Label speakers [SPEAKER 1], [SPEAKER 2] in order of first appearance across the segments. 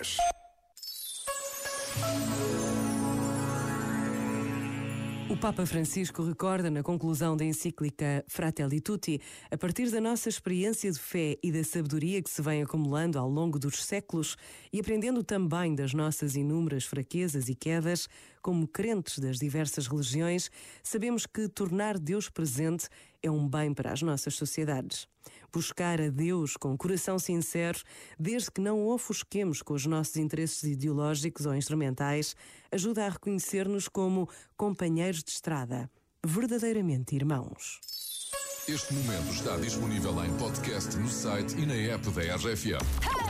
[SPEAKER 1] 10.
[SPEAKER 2] O Papa Francisco recorda na conclusão da encíclica Fratelli Tutti, a partir da nossa experiência de fé e da sabedoria que se vem acumulando ao longo dos séculos e aprendendo também das nossas inúmeras fraquezas e quedas, como crentes das diversas religiões, sabemos que tornar Deus presente é um bem para as nossas sociedades. Buscar a Deus com coração sincero, desde que não o ofusquemos com os nossos interesses ideológicos ou instrumentais, ajuda a reconhecer-nos como companheiros de estrada, verdadeiramente irmãos.
[SPEAKER 1] Este momento está disponível em podcast no site e na app da RFM.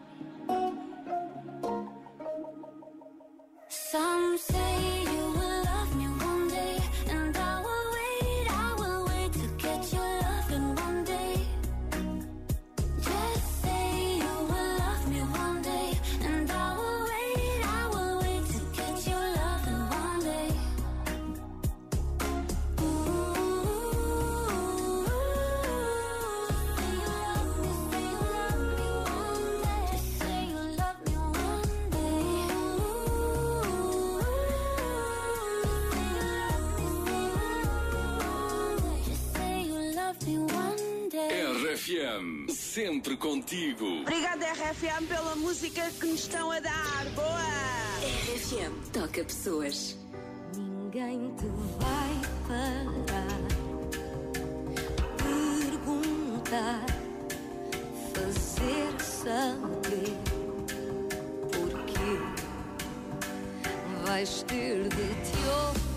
[SPEAKER 1] RFM, sempre contigo.
[SPEAKER 3] Obrigada, RFM, pela música que nos estão a dar. Boa!
[SPEAKER 4] RFM toca pessoas.
[SPEAKER 5] Ninguém te vai parar, perguntar, fazer saber porquê. Vais ter de te